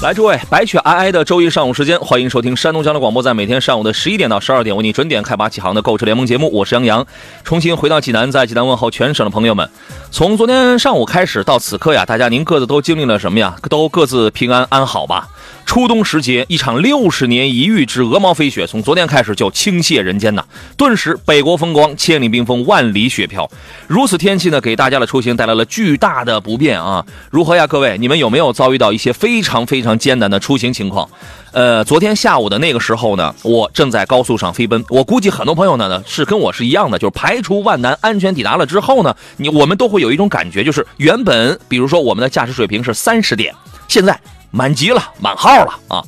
来，诸位，白雪皑皑的周一上午时间，欢迎收听山东交通广播，在每天上午的十一点到十二点，为你准点开拔启航的购车联盟节目。我是杨洋，重新回到济南，在济南问候全省的朋友们。从昨天上午开始到此刻呀，大家您各自都经历了什么呀？都各自平安安好吧？初冬时节，一场六十年一遇之鹅毛飞雪，从昨天开始就倾泻人间呐！顿时，北国风光，千里冰封，万里雪飘。如此天气呢，给大家的出行带来了巨大的不便啊！如何呀，各位，你们有没有遭遇到一些非常非常艰难的出行情况？呃，昨天下午的那个时候呢，我正在高速上飞奔。我估计很多朋友呢是跟我是一样的，就是排除万难，安全抵达了之后呢，你我们都会有一种感觉，就是原本比如说我们的驾驶水平是三十点，现在。满级了，满号了啊！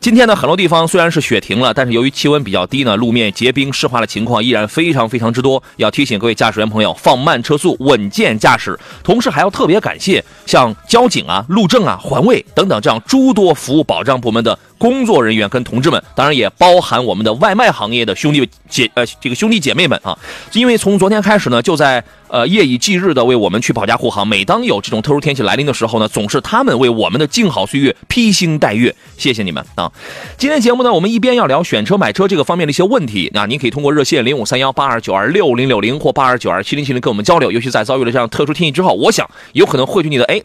今天呢，很多地方虽然是雪停了，但是由于气温比较低呢，路面结冰湿滑的情况依然非常非常之多。要提醒各位驾驶员朋友放慢车速，稳健驾驶。同时还要特别感谢像交警啊、路政啊、环卫等等这样诸多服务保障部门的。工作人员跟同志们，当然也包含我们的外卖行业的兄弟姐呃这个兄弟姐妹们啊，因为从昨天开始呢，就在呃夜以继日的为我们去保驾护航。每当有这种特殊天气来临的时候呢，总是他们为我们的静好岁月披星戴月。谢谢你们啊！今天节目呢，我们一边要聊选车买车这个方面的一些问题，那您可以通过热线零五三幺八二九二六零六零或八二九二七零七零跟我们交流。尤其在遭遇了这样特殊天气之后，我想有可能会去你的哎。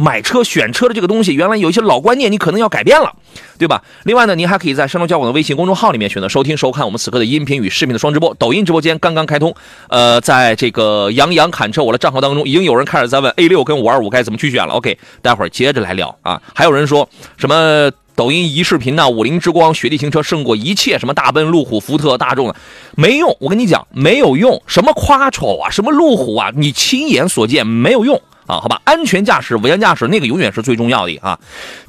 买车选车的这个东西，原来有一些老观念，你可能要改变了，对吧？另外呢，您还可以在山东交广的微信公众号里面选择收听、收看我们此刻的音频与视频的双直播。抖音直播间刚刚开通，呃，在这个杨洋侃车我的账号当中，已经有人开始在问 A 六跟五二五该怎么去选了。OK，待会儿接着来聊啊。还有人说什么抖音一视频呢？五菱之光、雪地行车胜过一切，什么大奔、路虎、福特、大众的，没用。我跟你讲，没有用。什么夸丑啊，什么路虎啊，你亲眼所见没有用。啊，好吧，安全驾驶、稳健驾驶，那个永远是最重要的啊。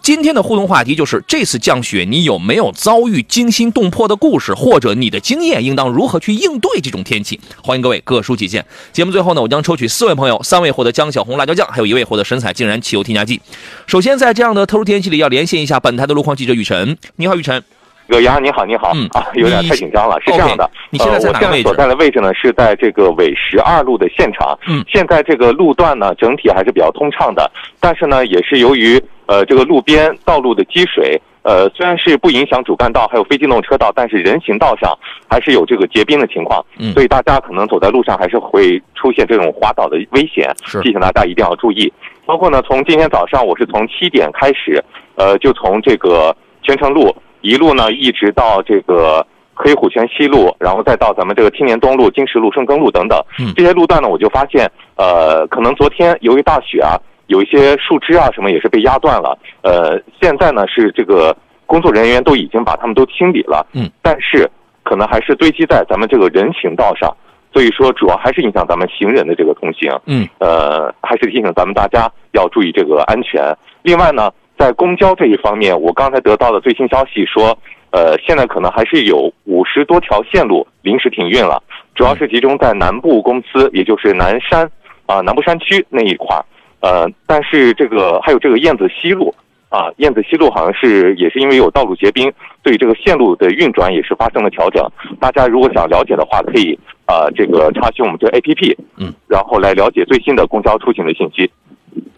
今天的互动话题就是：这次降雪，你有没有遭遇惊心动魄的故事，或者你的经验应当如何去应对这种天气？欢迎各位各抒己见。节目最后呢，我将抽取四位朋友，三位获得江小红辣椒酱，还有一位获得神采竟然汽油添加剂。首先，在这样的特殊天气里，要连线一下本台的路况记者雨辰。你好，雨辰。有杨，你好，你好，嗯啊，有点太紧张了。是这样的，你现在在哪所在的位置呢，是在这个纬十二路的现场。嗯，现在这个路段呢，整体还是比较通畅的，但是呢，也是由于呃这个路边道路的积水，呃虽然是不影响主干道还有非机动车道，但是人行道上还是有这个结冰的情况。嗯，所以大家可能走在路上还是会出现这种滑倒的危险。提醒大家一定要注意。包括呢，从今天早上我是从七点开始，呃，就从这个泉城路。一路呢，一直到这个黑虎泉西路，然后再到咱们这个青年东路、金石路、顺耕路等等，这些路段呢，我就发现，呃，可能昨天由于大雪啊，有一些树枝啊什么也是被压断了，呃，现在呢是这个工作人员都已经把他们都清理了，嗯，但是可能还是堆积在咱们这个人行道上，所以说主要还是影响咱们行人的这个通行，嗯，呃，还是提醒咱们大家要注意这个安全。另外呢。在公交这一方面，我刚才得到的最新消息说，呃，现在可能还是有五十多条线路临时停运了，主要是集中在南部公司，也就是南山啊南部山区那一块儿，呃，但是这个还有这个燕子西路啊，燕子西路好像是也是因为有道路结冰，对这个线路的运转也是发生了调整。大家如果想了解的话，可以啊这个查询我们这 APP，嗯，然后来了解最新的公交出行的信息。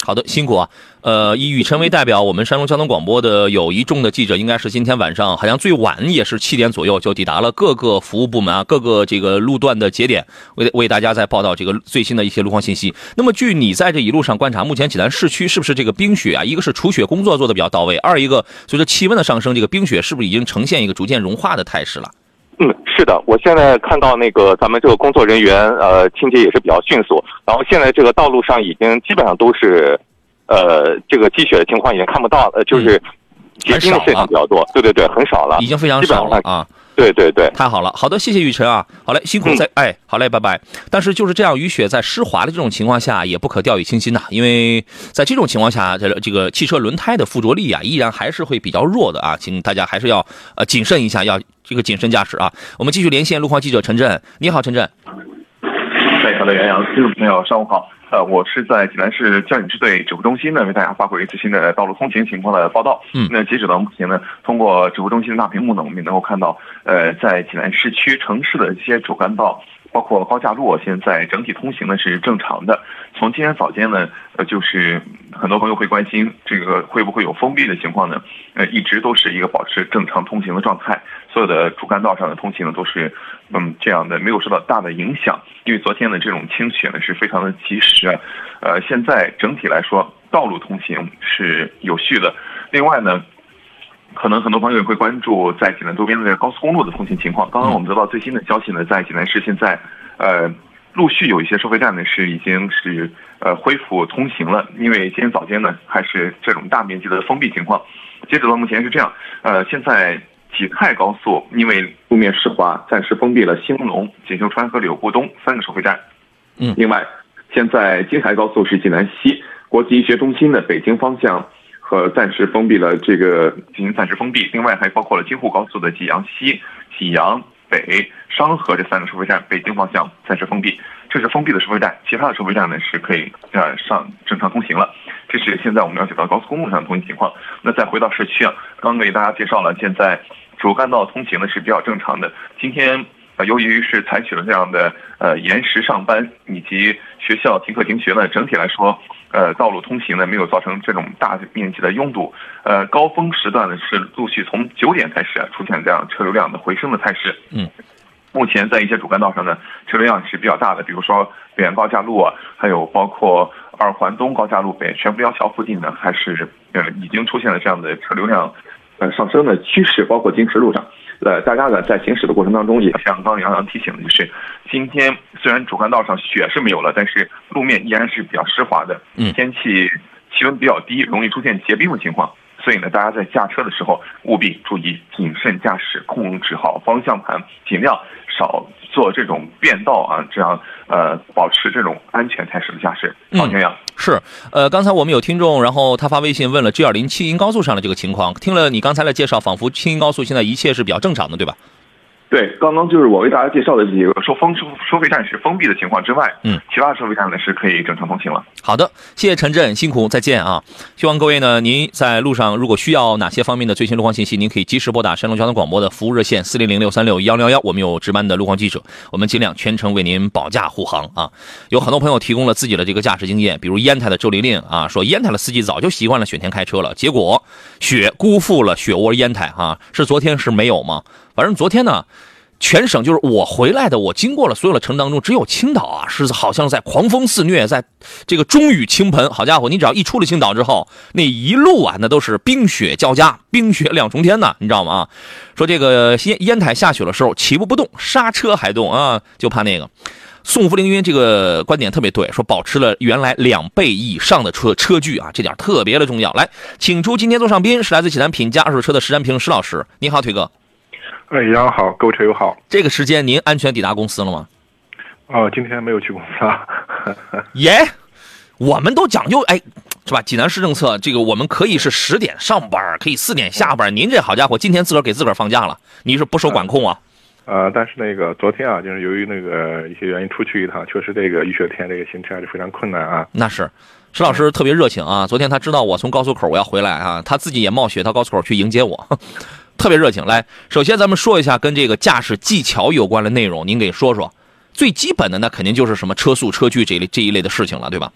好的，辛苦啊。呃，以雨辰为代表，我们山东交通广播的有一众的记者，应该是今天晚上，好像最晚也是七点左右就抵达了各个服务部门啊，各个这个路段的节点，为为大家在报道这个最新的一些路况信息。那么，据你在这一路上观察，目前济南市区是不是这个冰雪啊？一个是除雪工作做的比较到位，二一个随着气温的上升，这个冰雪是不是已经呈现一个逐渐融化的态势了？嗯，是的，我现在看到那个咱们这个工作人员，呃，清洁也是比较迅速，然后现在这个道路上已经基本上都是。呃，这个积雪的情况已经看不到，呃，就是结冰的现象比较多。对对对，很少了，已经非常少了啊。对对对，太好了，好的，谢谢雨辰啊，好嘞，辛苦在，哎，好嘞，拜拜。但是就是这样，雨雪在湿滑的这种情况下，也不可掉以轻心呐，因为在这种情况下，这这个汽车轮胎的附着力啊，依然还是会比较弱的啊，请大家还是要呃谨慎一下，要这个谨慎驾驶啊。我们继续连线路况记者陈震，你好，陈震。哎，好的，杨洋，听众朋友，上午好。呃，我是在济南市交警支队指挥中心呢，为大家发回最新的道路通行情况的报道。嗯，那截止到目前呢，通过指挥中心的大屏幕呢，我们也能够看到，呃，在济南市区城市的一些主干道，包括高架路，现在整体通行呢是正常的。从今天早间呢，呃，就是很多朋友会关心这个会不会有封闭的情况呢？呃，一直都是一个保持正常通行的状态，所有的主干道上的通行呢都是。嗯，这样的没有受到大的影响，因为昨天的这种清雪呢是非常的及时，呃，现在整体来说道路通行是有序的。另外呢，可能很多朋友也会关注在济南周边的高速公路的通行情况。刚刚我们得到最新的消息呢，在济南市现在，呃，陆续有一些收费站呢是已经是呃恢复通行了，因为今天早间呢还是这种大面积的封闭情况。截止到目前是这样，呃，现在。济泰高速因为路面湿滑，暂时封闭了兴隆、锦绣川和柳固东三个收费站。嗯，另外，现在京台高速是济南西国际医学中心的北京方向和暂时封闭了这个进行暂时封闭。另外还包括了京沪高速的济阳西、济阳北、商河这三个收费站，北京方向暂时封闭。这是封闭的收费站，其他的收费站呢是可以呃上正常通行了。这是现在我们了解到高速公路上的通行情况。那再回到市区啊，刚给大家介绍了现在。主干道通行呢是比较正常的。今天呃，由于是采取了这样的呃延时上班以及学校停课停学呢，整体来说，呃，道路通行呢没有造成这种大面积的拥堵。呃，高峰时段呢是陆续从九点开始啊出现这样车流量的回升的态势。嗯，目前在一些主干道上呢，车流量是比较大的，比如说北苑高架路啊，还有包括二环东高架路北全福寮桥附近呢，还是呃已经出现了这样的车流量。呃，上升的趋势，包括金石路上，呃，大家呢在行驶的过程当中，也像刚杨洋提醒的，就是今天虽然主干道上雪是没有了，但是路面依然是比较湿滑的，嗯，天气气温比较低，容易出现结冰的情况，所以呢，大家在驾车的时候务必注意谨慎驾驶，控制好方向盘，尽量少做这种变道啊，这样呃，保持这种安全态势的驾驶。好，杨洋。是，呃，刚才我们有听众，然后他发微信问了 G 二零青银高速上的这个情况。听了你刚才的介绍，仿佛青银高速现在一切是比较正常的，对吧？对，刚刚就是我为大家介绍的这几个收封收收费站是封闭的情况之外，嗯，其他收费站呢是可以正常通行了。好的，谢谢陈震，辛苦，再见啊！希望各位呢，您在路上如果需要哪些方面的最新路况信息，您可以及时拨打山东交通广播的服务热线四零零六三六幺零幺幺，我们有值班的路况记者，我们尽量全程为您保驾护航啊！有很多朋友提供了自己的这个驾驶经验，比如烟台的周玲玲啊，说烟台的司机早就习惯了雪天开车了，结果雪辜负了雪窝烟台哈，是昨天是没有吗？反正昨天呢。全省就是我回来的，我经过了所有的城当中，只有青岛啊，是好像在狂风肆虐，在这个中雨倾盆。好家伙，你只要一出了青岛之后，那一路啊，那都是冰雪交加，冰雪两重天呐，你知道吗？啊，说这个烟烟台下雪的时候，起步不动，刹车还动啊，就怕那个。宋福凌云这个观点特别对，说保持了原来两倍以上的车车距啊，这点特别的重要。来，请出今天座上宾是来自济南品家二手车的石占平石老师，你好，腿哥。哎，杨好，各位车友好。这个时间您安全抵达公司了吗？哦，今天没有去公司啊。耶，我们都讲究哎，是吧？济南市政策，这个我们可以是十点上班，可以四点下班。您这好家伙，今天自个儿给自个儿放假了，你是不受管控啊？呃，但是那个昨天啊，就是由于那个一些原因出去一趟，确实这个雨雪天这个行车还是非常困难啊。那是，石老师特别热情啊。昨天他知道我从高速口我要回来啊，他自己也冒雪到高速口去迎接我。特别热情，来，首先咱们说一下跟这个驾驶技巧有关的内容，您给说说。最基本的那肯定就是什么车速、车距这一类这一类的事情了，对吧？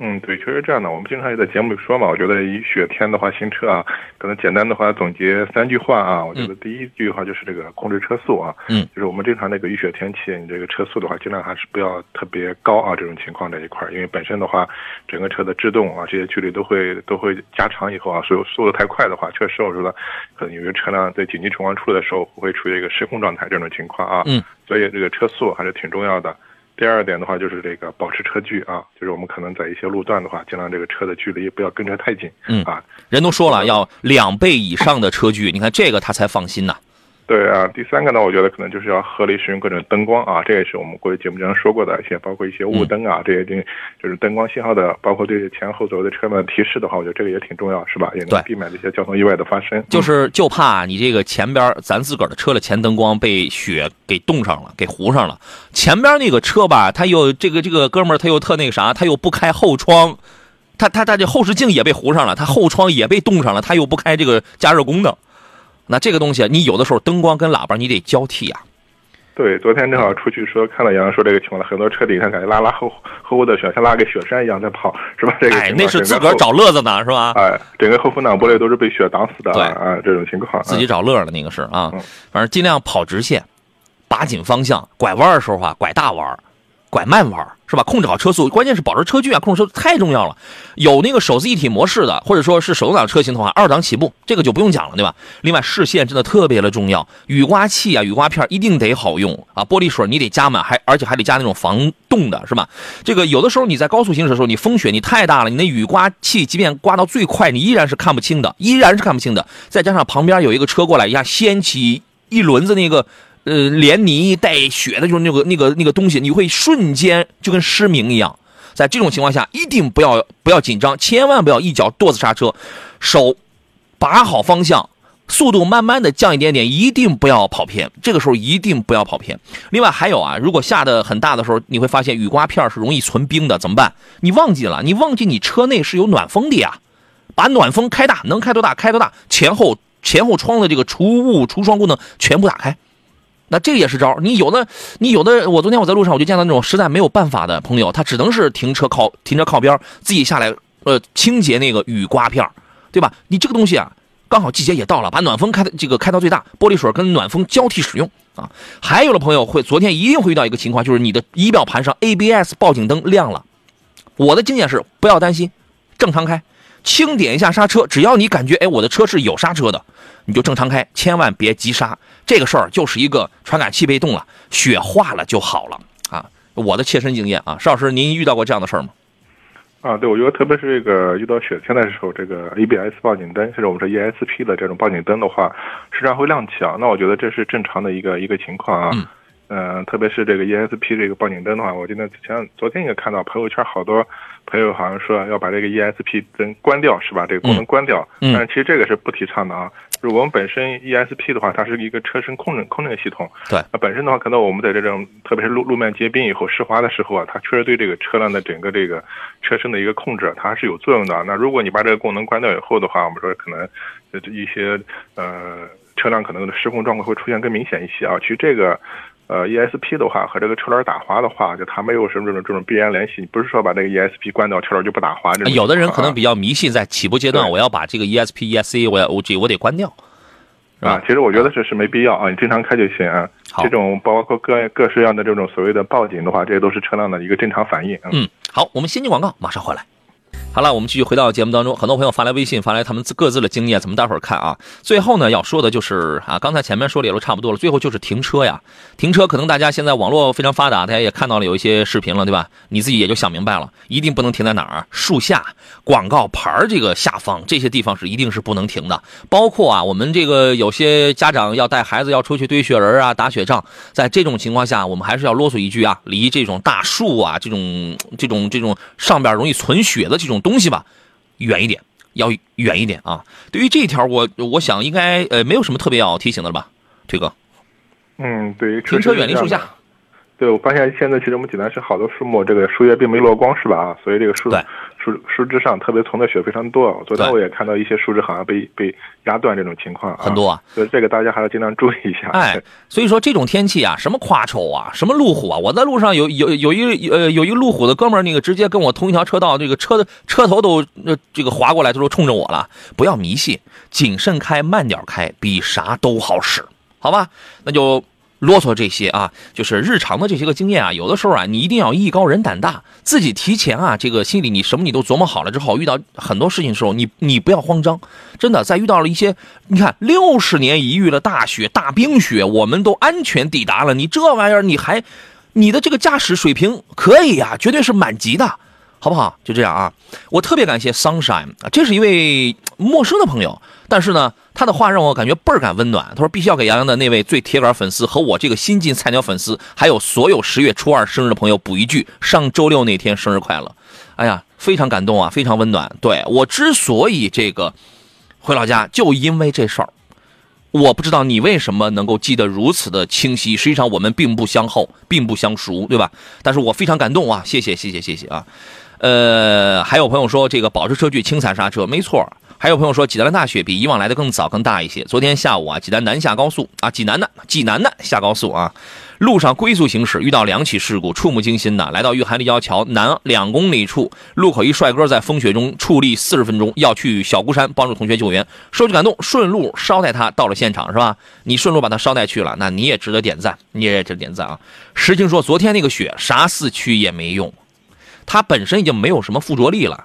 嗯，对，确实这样的。我们经常也在节目里说嘛，我觉得雨雪天的话，行车啊，可能简单的话总结三句话啊。我觉得第一句话就是这个控制车速啊，嗯，就是我们正常那个雨雪天气，你这个车速的话，尽量还是不要特别高啊。这种情况这一块，因为本身的话，整个车的制动啊，这些距离都会都会加长以后啊，所以速度太快的话，确实我说的，可能有些车辆在紧急情况出来的时候，会处于一个失控状态这种情况啊。嗯，所以这个车速还是挺重要的。第二点的话就是这个保持车距啊，就是我们可能在一些路段的话，尽量这个车的距离不要跟车太近。嗯啊，人都说了要两倍以上的车距，你看这个他才放心呐。对啊，第三个呢，我觉得可能就是要合理使用各种灯光啊，这也是我们过去节目经常说过的一些，包括一些雾灯啊，这些定就是灯光信号的，包括对前后左右的车辆的提示的话，我觉得这个也挺重要，是吧？也能避免这些交通意外的发生。就是就怕你这个前边咱自个儿的车的前灯光被雪给冻上了，给糊上了。前边那个车吧，他又这个这个哥们儿他又特那个啥，他又不开后窗，他他他这后视镜也被糊上了，他后窗也被冻上了，他又不开这个加热功能。那这个东西，你有的时候灯光跟喇叭你得交替啊。对，昨天正好出去说看到杨洋说这个情况了，很多车底下感觉拉拉厚厚的雪，像拉个雪山一样在跑，是吧？这个哎，那是自个儿找乐子呢，是吧？哎，整个后风挡玻璃都是被雪挡死的，对啊，这种情况自己找乐了，那个是啊。嗯反正尽量跑直线，把紧方向，拐弯的时候啊，拐大弯，拐慢弯，是吧？控制好车速，关键是保持车距啊，控制车速太重要了。有那个手自一体模式的，或者说是手动挡车型的话，二档起步，这个就不用讲了，对吧？另外视线真的特别的重要，雨刮器啊、雨刮片一定得好用啊，玻璃水你得加满，还而且还得加那种防冻的，是吧？这个有的时候你在高速行驶的时候，你风雪你太大了，你那雨刮器即便刮到最快，你依然是看不清的，依然是看不清的。再加上旁边有一个车过来一下掀起一轮子那个。呃，连泥带雪的，就是那个那个那个东西，你会瞬间就跟失明一样。在这种情况下，一定不要不要紧张，千万不要一脚跺子刹车，手把好方向，速度慢慢的降一点点，一定不要跑偏。这个时候一定不要跑偏。另外还有啊，如果下的很大的时候，你会发现雨刮片是容易存冰的，怎么办？你忘记了，你忘记你车内是有暖风的呀，把暖风开大，能开多大开多大，前后前后窗的这个除雾除霜功能全部打开。那这个也是招你有的，你有的，我昨天我在路上我就见到那种实在没有办法的朋友，他只能是停车靠停车靠边，自己下来呃清洁那个雨刮片对吧？你这个东西啊，刚好季节也到了，把暖风开的这个开到最大，玻璃水跟暖风交替使用啊。还有的朋友会昨天一定会遇到一个情况，就是你的仪表盘上 ABS 报警灯亮了。我的经验是不要担心，正常开，轻点一下刹车，只要你感觉哎我的车是有刹车的。你就正常开，千万别急刹。这个事儿就是一个传感器被动了，雪化了就好了啊！我的切身经验啊，邵老师，您遇到过这样的事儿吗？啊，对，我觉得特别是这个遇到雪天的时候，这个 ABS 报警灯，甚至我们说 ESP 的这种报警灯的话，时常会亮起啊。那我觉得这是正常的一个一个情况啊。嗯。呃，特别是这个 ESP 这个报警灯的话，我记得前昨天也看到朋友圈好多朋友好像说要把这个 ESP 灯关掉，是吧？这个功能关掉。嗯。但是其实这个是不提倡的啊。就是我们本身 ESP 的话，它是一个车身控制控制系统。对。那本身的话，可能我们在这种特别是路路面结冰以后湿滑的时候啊，它确实对这个车辆的整个这个车身的一个控制，它还是有作用的。那如果你把这个功能关掉以后的话，我们说可能一些呃车辆可能的失控状况会出现更明显一些啊。其实这个。呃，ESP 的话和这个车轮打滑的话，就它没有什么这种这种必然联系。你不是说把这个 ESP 关掉，车轮就不打滑。这种有的人可能比较迷信，在起步阶段，我要把这个 ESP、ESC，我要我这我得关掉。啊，其实我觉得这是没必要啊，你正常开就行啊。这种包括各各式样的这种所谓的报警的话，这些都是车辆的一个正常反应。嗯，好，我们先进广告，马上回来。好了，我们继续回到节目当中。很多朋友发来微信，发来他们各自的经验，咱们待会儿看啊。最后呢，要说的就是啊，刚才前面说的也都差不多了。最后就是停车呀，停车可能大家现在网络非常发达，大家也看到了有一些视频了，对吧？你自己也就想明白了，一定不能停在哪儿？树下、广告牌这个下方这些地方是一定是不能停的。包括啊，我们这个有些家长要带孩子要出去堆雪人啊、打雪仗，在这种情况下，我们还是要啰嗦一句啊，离这种大树啊、这种这种这种上边容易存雪的这种东西吧。远一点，要远一点啊！对于这一条，我我想应该呃没有什么特别要提醒的了吧，推哥。嗯，对，停车远离树下。对，我发现现在其实我们济南市好多树木，这个树叶并没落光，是吧？啊，所以这个树树树枝上特别存的雪非常多。昨天我也看到一些树枝好像被被压断这种情况，很多啊。所以这个大家还要尽量注意一下。哎，所以说这种天气啊，什么夸丑啊，什么路虎啊，我在路上有有有一呃有一个路虎的哥们儿，那个直接跟我同一条车道，这个车的车头都呃这个划过来，他说冲着我了。不要迷信，谨慎开，慢点开，比啥都好使，好吧？那就。啰嗦这些啊，就是日常的这些个经验啊。有的时候啊，你一定要艺高人胆大，自己提前啊，这个心里你什么你都琢磨好了之后，遇到很多事情的时候，你你不要慌张。真的，在遇到了一些，你看六十年一遇的大雪、大冰雪，我们都安全抵达了，你这玩意儿你还，你的这个驾驶水平可以呀，绝对是满级的。好不好？就这样啊！我特别感谢 Sunshine 啊，这是一位陌生的朋友，但是呢，他的话让我感觉倍儿感温暖。他说必须要给杨洋的那位最铁杆粉丝和我这个新晋菜鸟粉丝，还有所有十月初二生日的朋友补一句：上周六那天生日快乐！哎呀，非常感动啊，非常温暖。对我之所以这个回老家，就因为这事儿。我不知道你为什么能够记得如此的清晰。实际上我们并不相厚，并不相熟，对吧？但是我非常感动啊！谢谢，谢谢，谢谢啊！呃，还有朋友说这个保时车距轻踩刹车，没错。还有朋友说济南的大雪比以往来的更早更大一些。昨天下午啊，济南南下高速啊，济南的济南的下高速啊。路上龟速行驶，遇到两起事故，触目惊心呐！来到玉涵立交桥南两公里处，路口一帅哥在风雪中矗立四十分钟，要去小孤山帮助同学救援，说句感动，顺路捎带他到了现场，是吧？你顺路把他捎带去了，那你也值得点赞，你也值得点赞啊！实情说，昨天那个雪啥四驱也没用，它本身已经没有什么附着力了，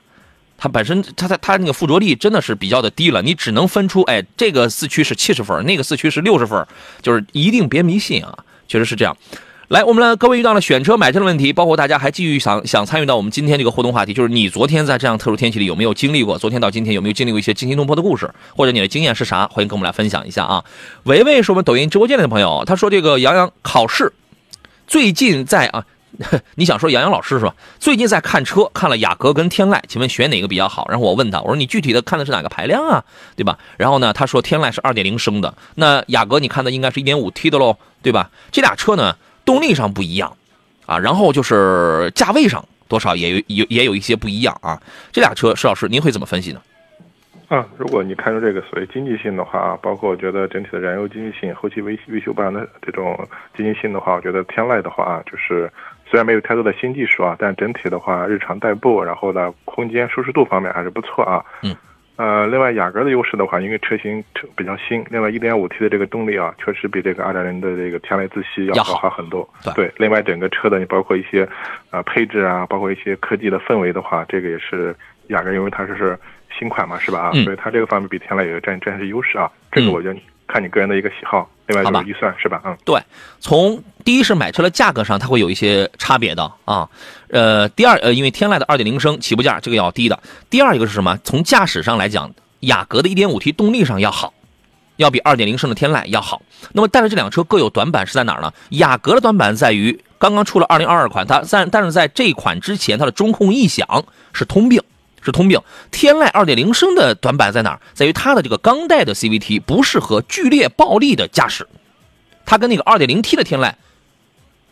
它本身它它它那个附着力真的是比较的低了，你只能分出，哎，这个四驱是七十分，那个四驱是六十分，就是一定别迷信啊！确实是这样，来，我们来，各位遇到了选车买车的问题，包括大家还继续想想参与到我们今天这个互动话题，就是你昨天在这样特殊天气里有没有经历过？昨天到今天有没有经历过一些惊心动魄的故事？或者你的经验是啥？欢迎跟我们来分享一下啊！维维是我们抖音直播间里的朋友，他说这个杨洋考试最近在啊，你想说杨洋老师是吧？最近在看车，看了雅阁跟天籁，请问选哪个比较好？然后我问他，我说你具体的看的是哪个排量啊？对吧？然后呢，他说天籁是二点零升的，那雅阁你看的应该是一点五 T 的喽。对吧？这俩车呢，动力上不一样，啊，然后就是价位上多少也有有也有一些不一样啊。这俩车，施老师您会怎么分析呢？啊，如果你看出这个所谓经济性的话，包括我觉得整体的燃油经济性、后期维维修保养的这种经济性的话，我觉得天籁的话，就是虽然没有太多的新技术啊，但整体的话，日常代步，然后呢，空间舒适度方面还是不错啊。嗯。呃，另外雅阁的优势的话，因为车型比较新，另外 1.5T 的这个动力啊，确实比这个2.0的这个天籁自吸要好很多。对，另外整个车的你包括一些啊配置啊，包括一些科技的氛围的话，这个也是雅阁，因为它是是新款嘛，是吧？啊，所以它这个方面比天籁有占占是优势啊。这个我觉得看你个人的一个喜好，另外就是预算是吧？嗯，对，从第一是买车的价格上，它会有一些差别的啊。呃，第二呃，因为天籁的二点零升起步价这个要低的。第二一个是什么？从驾驶上来讲，雅阁的一点五 T 动力上要好，要比二点零升的天籁要好。那么，但是这辆车各有短板是在哪儿呢？雅阁的短板在于刚刚出了二零二二款，它在但是在这款之前，它的中控异响是通病，是通病。天籁2.0升的短板在哪儿？在于它的这个钢带的 CVT 不适合剧烈暴力的驾驶，它跟那个 2.0T 的天籁。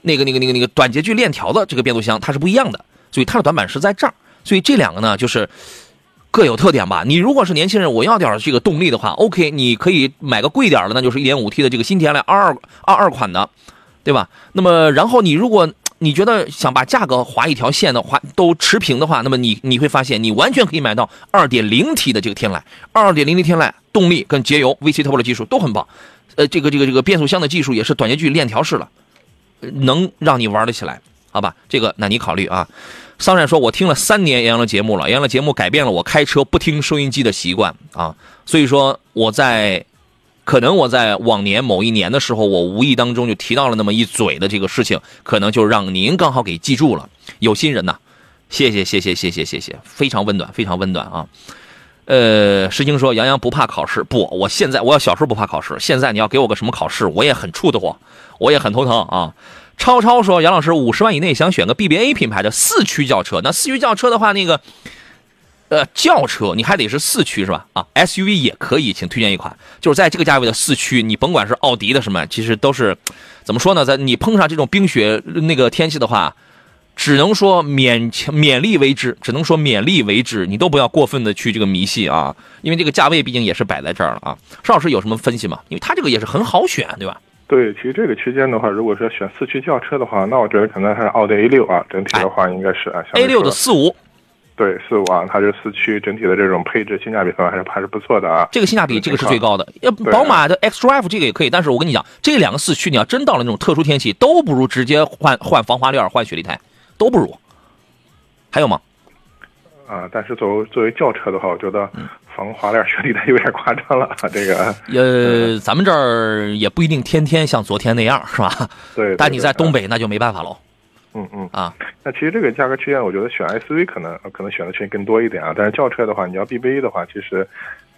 那个、那个、那个、那个短节距链条的这个变速箱，它是不一样的，所以它的短板是在这儿。所以这两个呢，就是各有特点吧。你如果是年轻人，我要点这个动力的话，OK，你可以买个贵点的，那就是 1.5T 的这个新天籁二二二二款的，对吧？那么，然后你如果你觉得想把价格划一条线的话，都持平的话，那么你你会发现，你完全可以买到 2.0T 的这个天籁，2.0T 天籁动力跟节油 VC Turbo 的技术都很棒，呃，这个这个这个变速箱的技术也是短节距链条式了。能让你玩得起来，好吧？这个那你考虑啊。桑冉说：“我听了三年杨洋的节目了，杨洋的节目改变了我开车不听收音机的习惯啊。所以说我在，可能我在往年某一年的时候，我无意当中就提到了那么一嘴的这个事情，可能就让您刚好给记住了。有心人呐，谢谢谢谢谢谢谢谢，非常温暖，非常温暖啊。呃，诗青说杨洋不怕考试，不，我现在我要小时候不怕考试，现在你要给我个什么考试，我也很怵得慌。”我也很头疼啊！超超说：“杨老师，五十万以内想选个 BBA 品牌的四驱轿车。那四驱轿车的话，那个，呃，轿车你还得是四驱是吧？啊，SUV 也可以，请推荐一款。就是在这个价位的四驱，你甭管是奥迪的什么，其实都是怎么说呢？在你碰上这种冰雪那个天气的话，只能说勉强勉力为之，只能说勉力为之。你都不要过分的去这个迷信啊，因为这个价位毕竟也是摆在这儿了啊。邵老师有什么分析吗？因为他这个也是很好选，对吧？”对，其实这个区间的话，如果说选四驱轿车的话，那我觉得可能还是奥迪 A 六啊，整体的话应该是啊，A 六的四五，对四五啊，它这四驱整体的这种配置性价比方面还是还是不错的啊。这个性价比这个是最高的，要宝马的 X Drive 这个也可以，但是我跟你讲，这两个四驱你要真到了那种特殊天气，都不如直接换换防滑链、换雪地胎，都不如。还有吗？啊，但是作为作为轿车的话，我觉得。防滑链雪地胎有点夸张了，这个呃，咱们这儿也不一定天天像昨天那样，是吧？对。但你在东北那就没办法喽。嗯嗯啊。那其实这个价格区间，我觉得选 SUV 可能可能选的权更多一点啊。但是轿车的话，你要 BBA 的话，其实。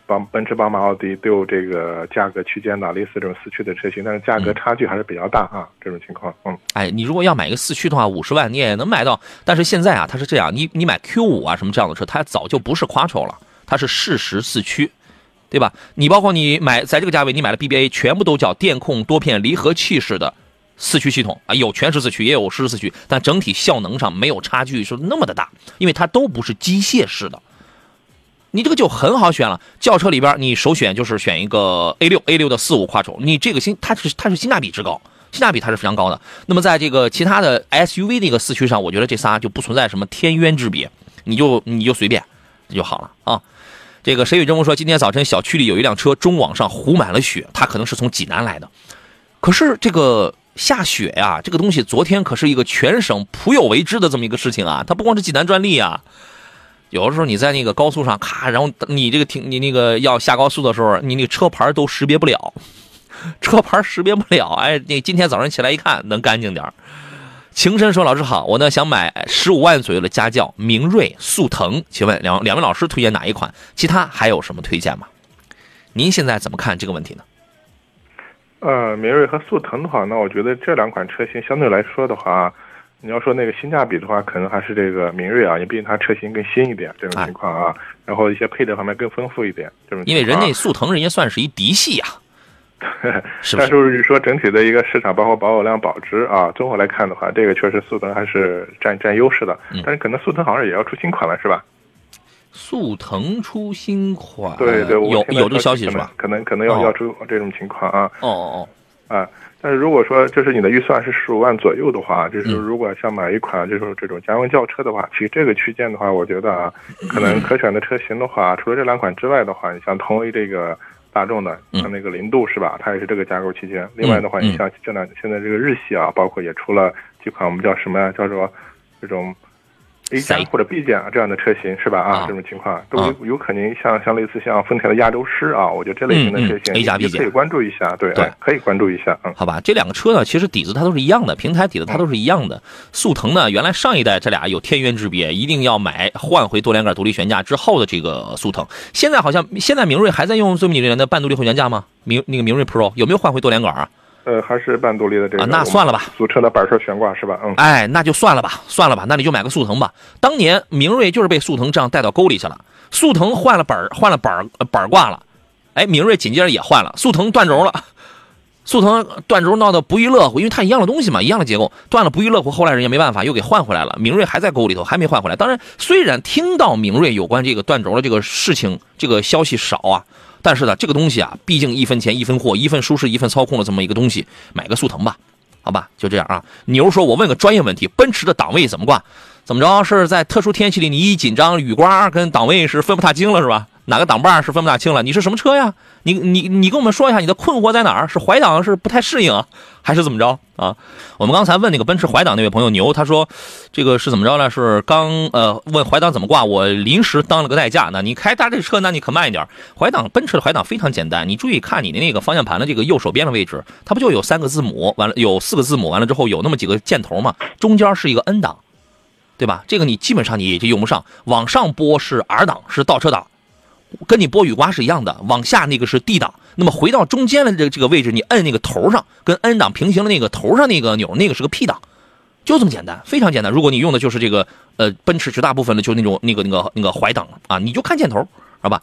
帮奔驰、宝马、奥迪都有这个价格区间的，类似这种四驱的车型，但是价格差距还是比较大啊。这种情况，嗯，哎，你如果要买一个四驱的话，五十万你也能买到。但是现在啊，它是这样，你你买 Q 五啊什么这样的车，它早就不是 Quattro 了，它是适时四驱，对吧？你包括你买在这个价位，你买的 BBA 全部都叫电控多片离合器式的四驱系统啊，有全时四驱，也有实时四驱，但整体效能上没有差距是那么的大，因为它都不是机械式的。你这个就很好选了，轿车里边你首选就是选一个 A 六 A 六的四五跨轴，你这个性它是它是性价比之高，性价比它是非常高的。那么在这个其他的 SUV 那个四驱上，我觉得这仨就不存在什么天渊之别，你就你就随便就好了啊。这个谁与争锋说，今天早晨小区里有一辆车中网上糊满了雪，它可能是从济南来的，可是这个下雪呀，这个东西昨天可是一个全省普有为之的这么一个事情啊，它不光是济南专利啊。有的时候你在那个高速上咔，然后你这个停你那个要下高速的时候，你那个车牌都识别不了，车牌识别不了。哎，你今天早上起来一看，能干净点情深说：“老师好，我呢想买十五万左右的家轿，明锐、速腾，请问两两位老师推荐哪一款？其他还有什么推荐吗？您现在怎么看这个问题呢？”呃，明锐和速腾的话，那我觉得这两款车型相对来说的话。你要说那个性价比的话，可能还是这个明锐啊，因为毕竟它车型更新一点，这种情况啊，然后一些配置方面更丰富一点，这种。因为人家速腾人家算是一嫡系 呀，是但是说整体的一个市场，包括保有量、保值啊，综合来看的话，这个确实速腾还是占占优势的。但是可能速腾好像也要出新款了，是吧？速腾出新款，对对，有有这个消息是吧？可能可能要要出这种情况啊。哦哦哦，啊。但是如果说就是你的预算是十五万左右的话，就是如果想买一款就是这种家用轿车的话，其实这个区间的话，我觉得啊，可能可选的车型的话，除了这两款之外的话，你像同为这个大众的，像那个凌度是吧？它也是这个价格区间。另外的话，你像这两现在这个日系啊，包括也出了几款我们叫什么呀？叫做这种。A 加或者 B 加这样的车型是吧？啊，这种情况都有有可能像像类似像丰田的亚洲狮啊，我觉得这类型的车型 A 加 B 加可以关注一下，对对，可以关注一下。嗯，好吧，这两个车呢，其实底子它都是一样的，平台底子它都是一样的。速腾呢，原来上一代这俩有天渊之别，一定要买换回多连杆独立悬架之后的这个速腾。现在好像现在明锐还在用最米年的半独立后悬架吗？明那个明锐 Pro 有没有换回多连杆啊？呃，还是半独立的这个啊，那算了吧，俗称的板车悬挂是吧？嗯，哎，那就算了吧，算了吧，那你就买个速腾吧。当年明锐就是被速腾这样带到沟里去了，速腾换了板换了板板挂了，哎，明锐紧接着也换了，速腾断轴了，速腾断轴闹得不亦乐乎，因为它一样的东西嘛，一样的结构，断了不亦乐乎。后来人家没办法又给换回来了，明锐还在沟里头，还没换回来。当然，虽然听到明锐有关这个断轴的这个事情，这个消息少啊。但是呢，这个东西啊，毕竟一分钱一分货，一份舒适一份操控的这么一个东西，买个速腾吧，好吧，就这样啊。牛说：“我问个专业问题，奔驰的档位怎么挂？怎么着？是在特殊天气里你一紧张，雨刮跟档位是分不大清了，是吧？”哪个档把是分不大清了？你是什么车呀？你你你跟我们说一下你的困惑在哪儿？是怀档是不太适应啊，还是怎么着啊？我们刚才问那个奔驰怀档那位朋友牛，他说这个是怎么着呢？是刚呃问怀档怎么挂，我临时当了个代驾。那你开大这车，那你可慢一点。怀档奔驰的怀档非常简单，你注意看你的那个方向盘的这个右手边的位置，它不就有三个字母？完了有四个字母，完了之后有那么几个箭头嘛？中间是一个 N 档，对吧？这个你基本上你也就用不上。往上拨是 R 档，是倒车档。跟你拨雨刮是一样的，往下那个是 D 档，那么回到中间的这这个位置，你摁那个头上，跟 N 档平行的那个头上那个钮，那个是个 P 档，就这么简单，非常简单。如果你用的就是这个，呃，奔驰绝大部分的就那种那个那个那个怀档啊，你就看箭头，好吧？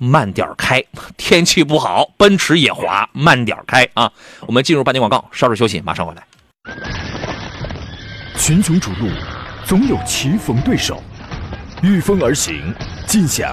慢点开，天气不好，奔驰也滑，慢点开啊。我们进入半点广告，稍事休息，马上回来。群雄逐鹿，总有棋逢对手，御风而行，尽享。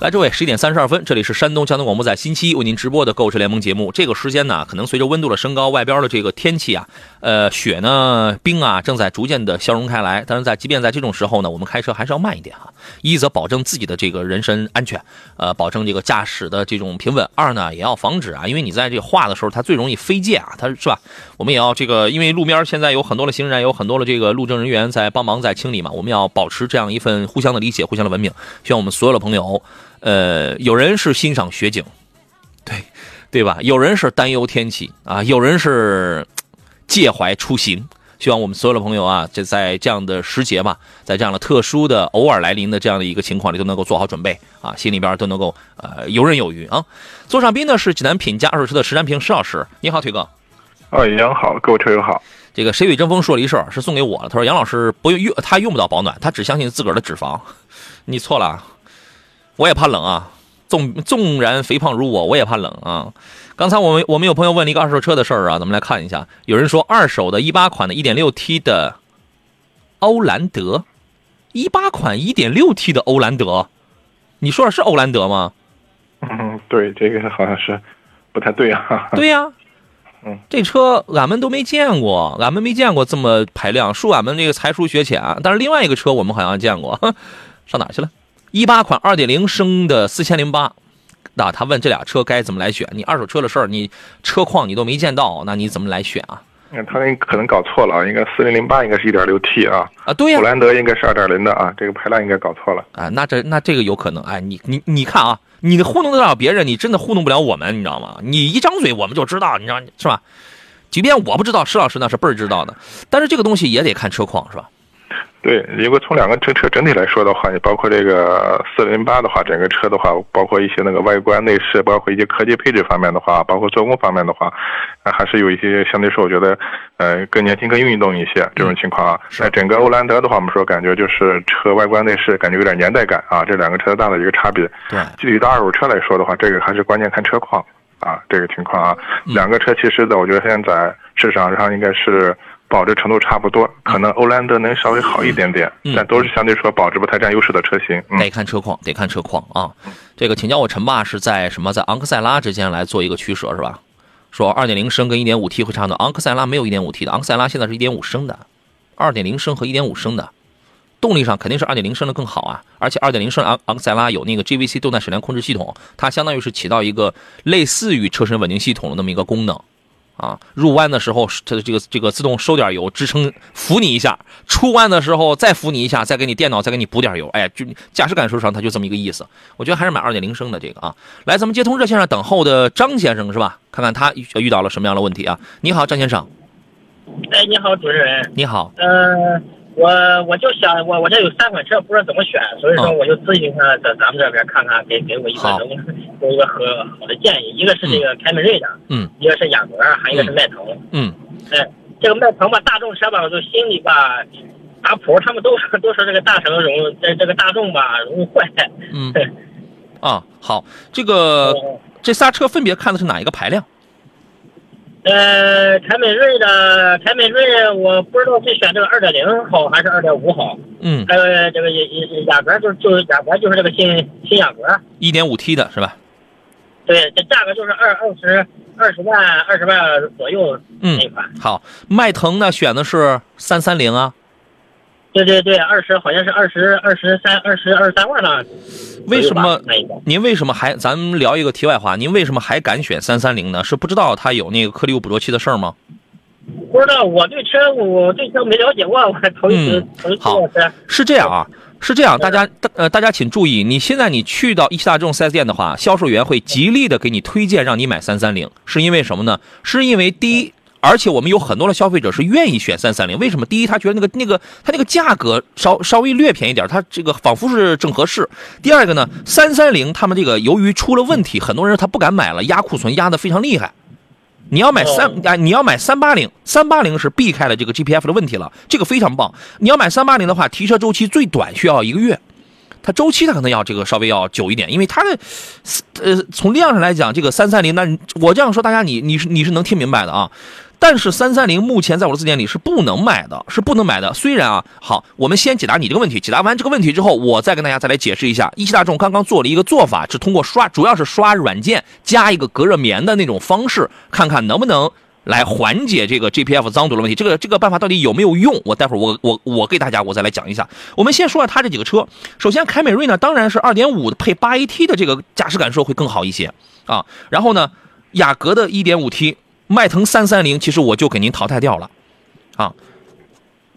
来，诸位，十一点三十二分，这里是山东交通广播在星期一为您直播的购车联盟节目。这个时间呢，可能随着温度的升高，外边的这个天气啊，呃，雪呢、冰啊，正在逐渐的消融开来。但是在即便在这种时候呢，我们开车还是要慢一点哈。一则保证自己的这个人身安全，呃，保证这个驾驶的这种平稳；二呢，也要防止啊，因为你在这个滑的时候，它最容易飞溅啊，它是吧？我们也要这个，因为路面现在有很多的行人，有很多的这个路政人员在帮忙在清理嘛，我们要保持这样一份互相的理解、互相的文明。希望我们所有的朋友。呃，有人是欣赏雪景，对，对吧？有人是担忧天气啊，有人是介怀出行。希望我们所有的朋友啊，这在这样的时节嘛，在这样的特殊的偶尔来临的这样的一个情况里，都能够做好准备啊，心里边都能够呃游刃有余啊。座上宾呢是济南品家二手车的石占平石老师，你好，腿哥。哦，杨好，各位车友好。这个谁与争锋说了一事儿，是送给我的。他说杨老师不用用，他用不到保暖，他只相信自个儿的脂肪。你错了。我也怕冷啊，纵纵然肥胖如我，我也怕冷啊。刚才我们我们有朋友问了一个二手车的事儿啊，咱们来看一下。有人说二手的一八款的 1.6T 的欧蓝德，一八款 1.6T 的欧蓝德，你说的是欧蓝德吗？嗯，对，这个好像是不太对啊。对呀，嗯，这车俺们都没见过，俺们没见过这么排量，恕俺们这个才疏学浅。但是另外一个车我们好像见过，上哪去了？一八款二点零升的四千零八，那他问这俩车该怎么来选？你二手车的事儿，你车况你都没见到，那你怎么来选啊？他可能搞错了啊，应该四零零八应该是一点六 T 啊啊，对呀，普兰德应该是二点零的啊，这个排量应该搞错了啊。那这那这个有可能哎，你你你看啊，你糊弄得了别人，你真的糊弄不了我们，你知道吗？你一张嘴我们就知道，你知道是吧？即便我不知道，石老师那是倍儿知道的，但是这个东西也得看车况，是吧？对，如果从两个车车整体来说的话，你包括这个四零八的话，整个车的话，包括一些那个外观内饰，包括一些科技配置方面的话，包括做工方面的话，啊，还是有一些相对说，我觉得，呃，更年轻、更运动一些这种情况啊。那整个欧蓝德的话，我们说感觉就是车外观内饰感觉有点年代感啊，这两个车大的一个差别。对，具体到二手车来说的话，这个还是关键看车况啊，这个情况啊，两个车其实的，我觉得现在市场上应该是。保值程度差不多，可能欧蓝德能稍微好一点点，但都是相对说保值不太占优势的车型。得看车况，得看车况啊。这个请教我陈爸是在什么在昂克赛拉之间来做一个取舍是吧？说二点零升跟一点五 T 会差多，昂克赛拉没有一点五 T 的，昂克赛拉现在是一点五升的，二点零升和一点五升的动力上肯定是二点零升的更好啊。而且二点零升昂昂克赛拉有那个 GVC 动态矢量控制系统，它相当于是起到一个类似于车身稳定系统的那么一个功能。啊，入弯的时候，它的这个这个自动收点油支撑扶你一下；出弯的时候再扶你一下，再给你电脑再给你补点油。哎，就驾驶感受上它就这么一个意思。我觉得还是买二点零升的这个啊。来，咱们接通热线上等候的张先生是吧？看看他遇到了什么样的问题啊？你好，张先生。哎，你好，主持人。你好。嗯。我我就想我我这有三款车不知道怎么选，所以说我就咨询他在咱们这边看看，给给我一个能给一个很好的建议。一个是这个凯美瑞的，嗯，一个是雅阁，还一个是迈腾，嗯，哎，这个迈腾吧，大众车吧，我就心里吧打谱，他们都说 都说这个大城容这这个大众吧容易坏，嗯，啊，好，这个这仨车分别看的是哪一个排量？呃，凯美瑞的凯美瑞，我不知道是选这个二点零好还是二点五好。嗯，还有这个雅雅阁，就是就是雅阁，就是这个新新雅阁，一点五 T 的是吧？对，这价格就是二二十二十万二十万左右那款。好，迈腾呢选的是三三零啊。对对对，二十好像是二十二十三二十二三万了。为什么？您为什么还？咱们聊一个题外话，您为什么还敢选三三零呢？是不知道它有那个颗粒物捕捉器的事儿吗？不知道，我对车我对车没了解过，我还头一次头一次好，是这样啊，是这样，大家大呃大家请注意，你现在你去到一汽大众 4S 店的话，销售员会极力的给你推荐让你买三三零，是因为什么呢？是因为第一。而且我们有很多的消费者是愿意选三三零，为什么？第一，他觉得那个那个他那个价格稍稍微略便宜点，他这个仿佛是正合适。第二个呢，三三零他们这个由于出了问题，很多人他不敢买了，压库存压的非常厉害。你要买三啊，你要买三八零，三八零是避开了这个 GPF 的问题了，这个非常棒。你要买三八零的话，提车周期最短需要一个月。它周期它可能要这个稍微要久一点，因为它的，呃，从量上来讲，这个三三零，那我这样说，大家你你是你是能听明白的啊。但是三三零目前在我的字典里是不能买的，是不能买的。虽然啊，好，我们先解答你这个问题，解答完这个问题之后，我再跟大家再来解释一下，一汽大众刚刚做了一个做法，是通过刷，主要是刷软件加一个隔热棉的那种方式，看看能不能来缓解这个 GPF 脏堵的问题。这个这个办法到底有没有用？我待会儿我我我给大家我再来讲一下。我们先说下它这几个车，首先凯美瑞呢，当然是2.5配 8AT 的这个驾驶感受会更好一些啊。然后呢，雅阁的 1.5T。迈腾三三零，其实我就给您淘汰掉了，啊，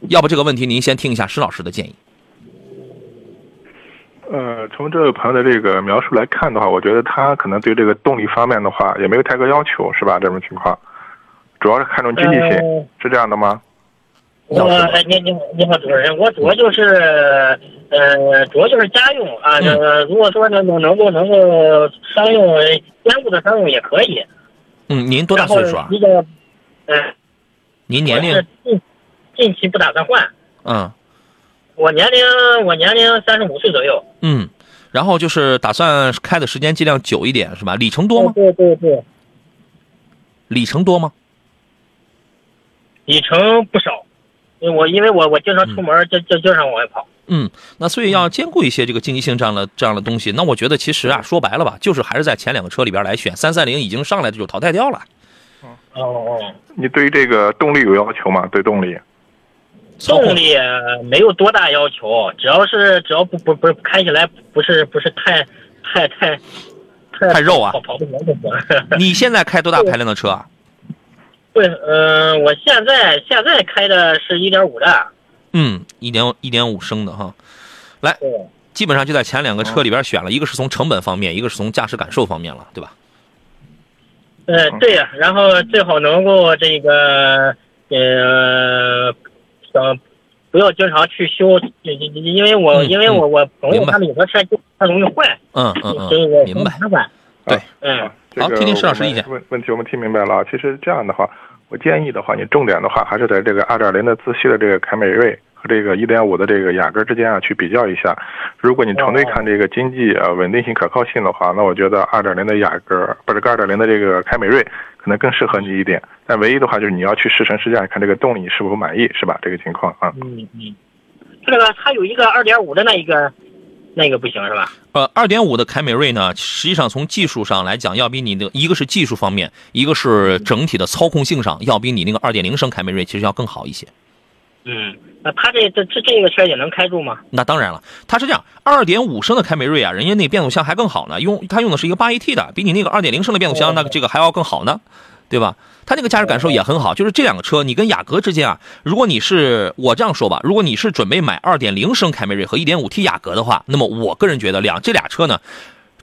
要不这个问题您先听一下施老师的建议。呃，从这位朋友的这个描述来看的话，我觉得他可能对这个动力方面的话也没有太高要求，是吧？这种情况，主要是看重经济性，是这样的吗？我，你你你好，主持人，我主要就是，呃，主要就是家用啊。呃，如果说能能能够能够商用兼顾的商用也可以。嗯，您多大岁数啊？嗯，您年龄？近近期不打算换。嗯，我年龄我年龄三十五岁左右。嗯，然后就是打算开的时间尽量久一点，是吧？里程多吗？对对对。里程多吗？里程不少，因为我因为我我经常出门就就经常往外跑。嗯，那所以要兼顾一些这个经济性这样的这样的东西。那我觉得其实啊，说白了吧，就是还是在前两个车里边来选。三三零已经上来的就淘汰掉了。哦哦，你对于这个动力有要求吗？对动力？动力没有多大要求，只要是只要不不不是开起来不是不是太太太太肉啊，跑跑不就行。你现在开多大排量的车啊？对，嗯，我现在现在开的是一点五的。嗯，一点一点五升的哈，来，基本上就在前两个车里边选了一个是从成本方面，一个是从驾驶感受方面了，对吧？呃，对呀，然后最好能够这个呃，呃，不要经常去修，因为我因为我我朋友他们有的车就它容易坏，嗯嗯嗯，明白，麻烦，对，嗯，好，听听施老师意见。问问题我们听明白了，其实这样的话。我建议的话，你重点的话还是在这个二点零的自吸的这个凯美瑞和这个一点五的这个雅阁之间啊去比较一下。如果你纯粹看这个经济啊稳定性、可靠性的话，那我觉得二点零的雅阁不是2.0的这个凯美瑞可能更适合你一点。但唯一的话就是你要去试乘试驾，看这个动力你是否满意，是吧？这个情况啊。嗯嗯。这个它有一个二点五的那一个。那个不行是吧？呃，二点五的凯美瑞呢，实际上从技术上来讲，要比你的一个是技术方面，一个是整体的操控性上，要比你那个二点零升凯美瑞其实要更好一些。嗯，那它这这这这个车也能开住吗？那当然了，它是这样，二点五升的凯美瑞啊，人家那变速箱还更好呢，用它用的是一个八 AT 的，比你那个二点零升的变速箱那个这个还要更好呢，对吧？它那个驾驶感受也很好，就是这两个车，你跟雅阁之间啊，如果你是我这样说吧，如果你是准备买2.0升凯美瑞和 1.5T 雅阁的话，那么我个人觉得两这俩车呢，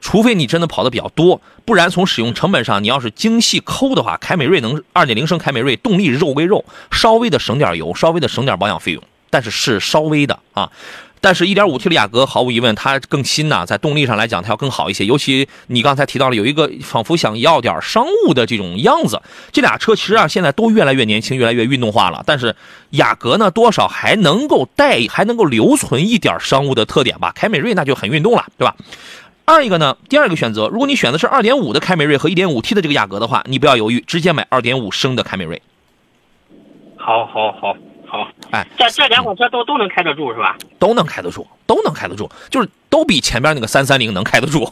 除非你真的跑的比较多，不然从使用成本上，你要是精细抠的话，凯美瑞能2.0升凯美瑞动力肉归肉，稍微的省点油，稍微的省点保养费用，但是是稍微的啊。但是，1.5T 的雅阁毫无疑问，它更新呐，在动力上来讲，它要更好一些。尤其你刚才提到了有一个仿佛想要点商务的这种样子，这俩车其实啊，现在都越来越年轻，越来越运动化了。但是雅阁呢，多少还能够带，还能够留存一点商务的特点吧。凯美瑞那就很运动了，对吧？二一个呢，第二个选择，如果你选的是2.5的凯美瑞和 1.5T 的这个雅阁的话，你不要犹豫，直接买2.5升的凯美瑞。好，好，好。好，哎，这这两款车都都能开得住是吧？都能开得住，都能开得住，就是都比前边那个三三零能开得住。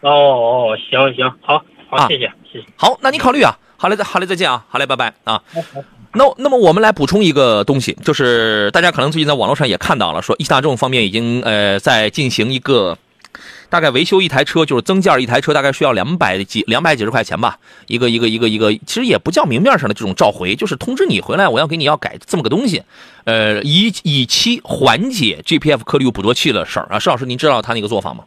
哦哦，行行，好，好，谢谢，谢谢。好，那你考虑啊，好嘞，再好嘞，再见啊，好嘞，拜拜啊。那那么我们来补充一个东西，就是大家可能最近在网络上也看到了，说一汽大众方面已经呃在进行一个。大概维修一台车就是增件一台车，大概需要两百几两百几十块钱吧。一个一个一个一个，其实也不叫明面上的这种召回，就是通知你回来，我要给你要改这么个东西，呃，以以期缓解 GPF 颗粒物捕捉器的事儿啊。施老师，您知道他那个做法吗？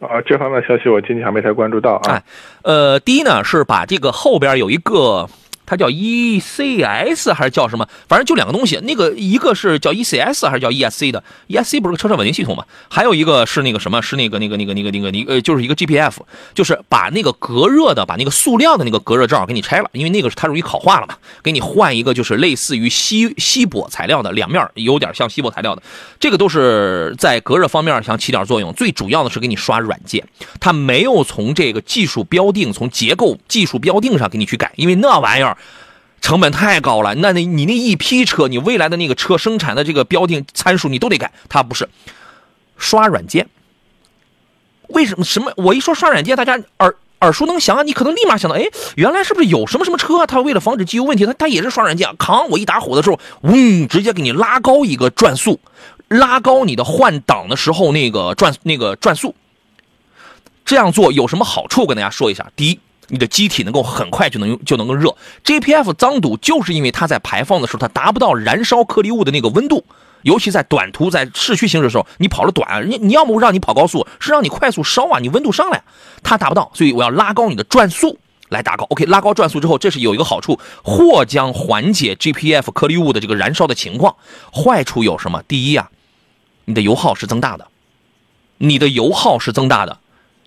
啊，这方面消息我今天还没太关注到啊。哎，呃，第一呢是把这个后边有一个。它叫 ECS 还是叫什么？反正就两个东西，那个一个是叫 ECS 还是叫 ESC 的？ESC 不是个车身稳定系统吗？还有一个是那个什么？是那个那个那个那个那个你呃，就是一个 GPF，就是把那个隔热的，把那个塑料的那个隔热罩给你拆了，因为那个是它容易烤化了嘛，给你换一个就是类似于锡锡箔材料的，两面有点像锡箔材料的，这个都是在隔热方面想起点作用。最主要的是给你刷软件，它没有从这个技术标定、从结构技术标定上给你去改，因为那玩意儿。成本太高了。那你你那一批车，你未来的那个车生产的这个标定参数你都得改。它不是刷软件，为什么什么？我一说刷软件，大家耳耳熟能详啊，你可能立马想到，哎，原来是不是有什么什么车？它为了防止机油问题，它它也是刷软件啊。扛，我一打火的时候，嗡，直接给你拉高一个转速，拉高你的换挡的时候那个转那个转速。这样做有什么好处？跟大家说一下。第一，你的机体能够很快就能就能够热。JPF 脏堵就是因为它在排放的时候，它达不到燃烧颗粒物的那个温度，尤其在短途在市区行驶的时候，你跑的短，你你要么让你跑高速，是让你快速烧啊，你温度上来，它达不到，所以我要拉高你的转速来达高。OK，拉高转速之后，这是有一个好处，或将缓解 GPF 颗粒物的这个燃烧的情况。坏处有什么？第一啊，你的油耗是增大的，你的油耗是增大的。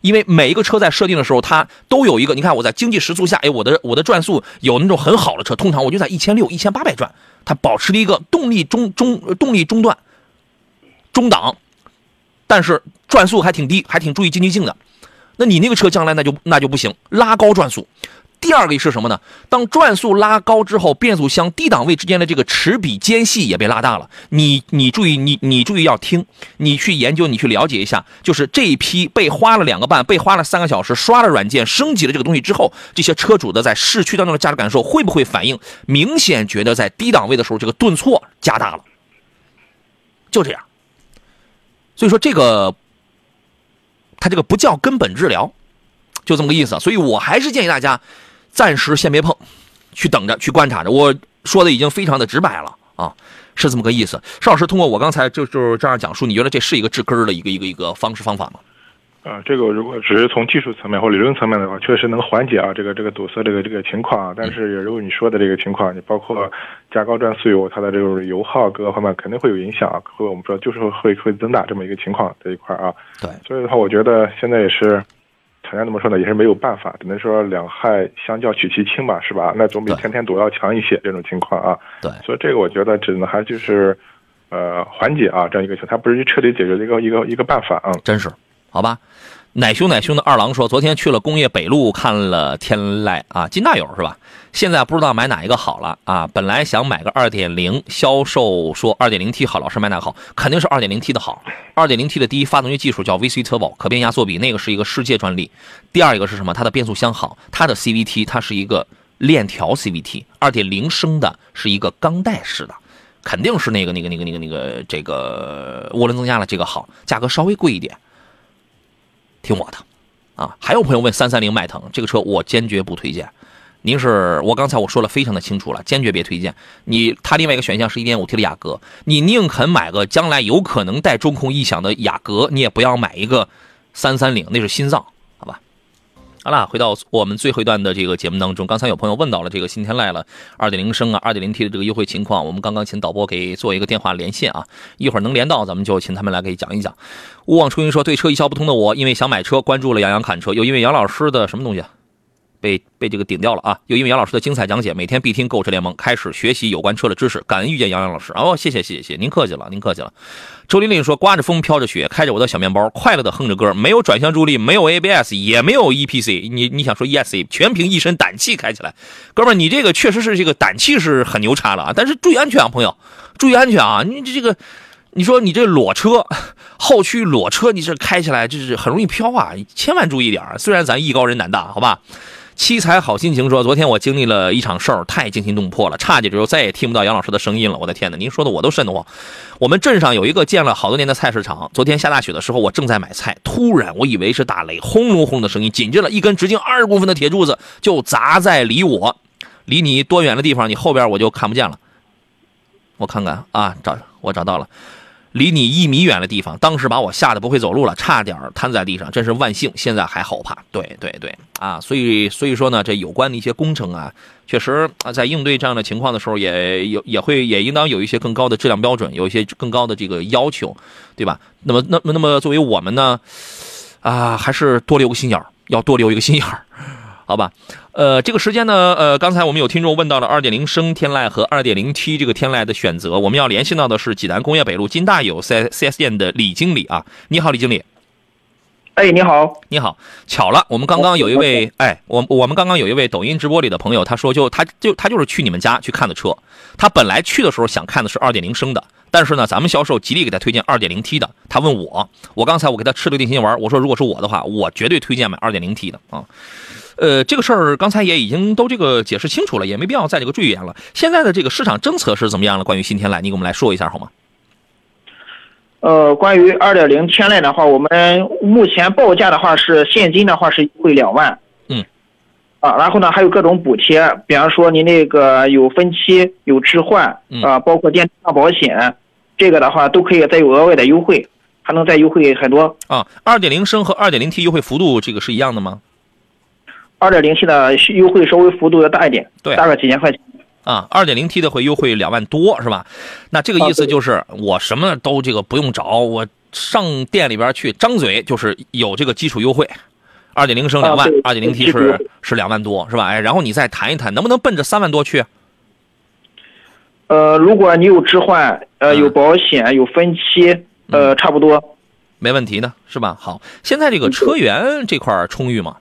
因为每一个车在设定的时候，它都有一个。你看我在经济时速下，哎，我的我的转速有那种很好的车，通常我就在一千六、一千八百转，它保持了一个动力中中动力中段中档，但是转速还挺低，还挺注意经济性的。那你那个车将来那就那就不行，拉高转速。第二个是什么呢？当转速拉高之后，变速箱低档位之间的这个齿比间隙也被拉大了。你你注意，你你注意要听，你去研究，你去了解一下，就是这一批被花了两个半，被花了三个小时刷了软件升级了这个东西之后，这些车主的在市区当中的驾驶感受会不会反应明显觉得在低档位的时候这个顿挫加大了？就这样。所以说这个，它这个不叫根本治疗，就这么个意思。所以我还是建议大家。暂时先别碰，去等着，去观察着。我说的已经非常的直白了啊，是这么个意思。邵老师，通过我刚才就就是这样讲述，你觉得这是一个治根儿的一个一个一个方式方法吗？啊，这个如果只是从技术层面或理论层面的话，确实能缓解啊这个这个堵塞这个这个情况。但是如果你说的这个情况，你包括加高转速油，它的这种油耗各个方面肯定会有影响，会我们说就是会会增大这么一个情况这一块啊。对，所以的话，我觉得现在也是。厂家怎么说呢？也是没有办法，只能说两害相较取其轻吧，是吧？那总比天天堵要强一些。这种情况啊，对，所以这个我觉得只能还就是，呃，缓解啊这样一个情况，它不是彻底解决的一个一个一个办法啊。真是，好吧。奶凶奶凶的二郎说，昨天去了工业北路看了天籁啊，金大友是吧？现在不知道买哪一个好了啊。本来想买个二点零，销售说二点零 T 好，老师买哪个好？肯定是二点零 T 的好。二点零 T 的第一发动机技术叫 VC Turbo 可变压缩比，那个是一个世界专利。第二一个是什么？它的变速箱好，它的 CVT 它是一个链条 CVT，二点零升的是一个钢带式的，肯定是那个那个那个那个那个这个涡轮增压的这个好，价格稍微贵一点。听我的，啊，还有朋友问三三零迈腾这个车，我坚决不推荐。您是我刚才我说了非常的清楚了，坚决别推荐。你它另外一个选项是一点五 T 的雅阁，你宁肯买个将来有可能带中控异响的雅阁，你也不要买一个三三零，那是心脏。好了，回到我们最后一段的这个节目当中，刚才有朋友问到了这个新天籁了，二点零升啊，二点零 T 的这个优惠情况，我们刚刚请导播给做一个电话连线啊，一会儿能连到，咱们就请他们来给讲一讲。勿忘初心说，对车一窍不通的我，因为想买车，关注了杨洋侃车，又因为杨老师的什么东西？被被这个顶掉了啊！又因为杨老师的精彩讲解，每天必听购车联盟，开始学习有关车的知识。感恩遇见杨洋老师哦，谢谢谢谢谢，您客气了，您客气了。周琳琳说：刮着风，飘着雪，开着我的小面包，快乐的哼着歌，没有转向助力，没有 ABS，也没有 EPC。你你想说 ESC，全凭一身胆气开起来。哥们，你这个确实是这个胆气是很牛叉了啊！但是注意安全啊，朋友，注意安全啊！你这个，你说你这裸车，后驱裸车，你这开起来就是很容易飘啊，千万注意点虽然咱艺高人胆大，好吧？七彩好心情说：“昨天我经历了一场事儿，太惊心动魄了，差几之后再也听不到杨老师的声音了。我的天哪，您说的我都瘆得慌。我们镇上有一个建了好多年的菜市场，昨天下大雪的时候，我正在买菜，突然我以为是打雷，轰隆轰隆的声音，紧接着一根直径二十公分的铁柱子就砸在离我，离你多远的地方，你后边我就看不见了。我看看啊，找我找到了。”离你一米远的地方，当时把我吓得不会走路了，差点瘫在地上，真是万幸，现在还好怕。对对对，啊，所以所以说呢，这有关的一些工程啊，确实啊，在应对这样的情况的时候，也有也会也应当有一些更高的质量标准，有一些更高的这个要求，对吧？那么那么那么作为我们呢，啊，还是多留个心眼，要多留一个心眼。好吧，呃，这个时间呢，呃，刚才我们有听众问到了二点零升天籁和二点零 T 这个天籁的选择，我们要联系到的是济南工业北路金大有 C C S 店的李经理啊，你好，李经理。哎，你好，你好，巧了，我们刚刚有一位，哎，我我们刚刚有一位抖音直播里的朋友，他说就他就他就是去你们家去看的车，他本来去的时候想看的是二点零升的，但是呢，咱们销售极力给他推荐二点零 T 的，他问我，我刚才我给他吃了个定心丸，我说如果是我的话，我绝对推荐买二点零 T 的啊，呃，这个事儿刚才也已经都这个解释清楚了，也没必要再这个赘言了。现在的这个市场政策是怎么样了？关于新天籁，你给我们来说一下好吗？呃，关于二点零天籁的话，我们目前报价的话是现金的话是会两万，嗯，啊，然后呢还有各种补贴，比方说您那个有分期、有置换，啊，包括电车保险，这个的话都可以再有额外的优惠，还能再优惠很多。啊，二点零升和二点零 T 优惠幅度这个是一样的吗？二点零 T 的优惠稍微幅度要大一点，对，大概几千块钱。啊，二点零 T 的会优惠两万多，是吧？那这个意思就是我什么都这个不用找，我上店里边去张嘴就是有这个基础优惠，二点零升两万，二点零 T 是是两万多，是吧？哎，然后你再谈一谈，能不能奔着三万多去？呃，如果你有置换，呃，有保险，有分期，呃，差不多，没问题呢，是吧？好，现在这个车源这块充裕吗？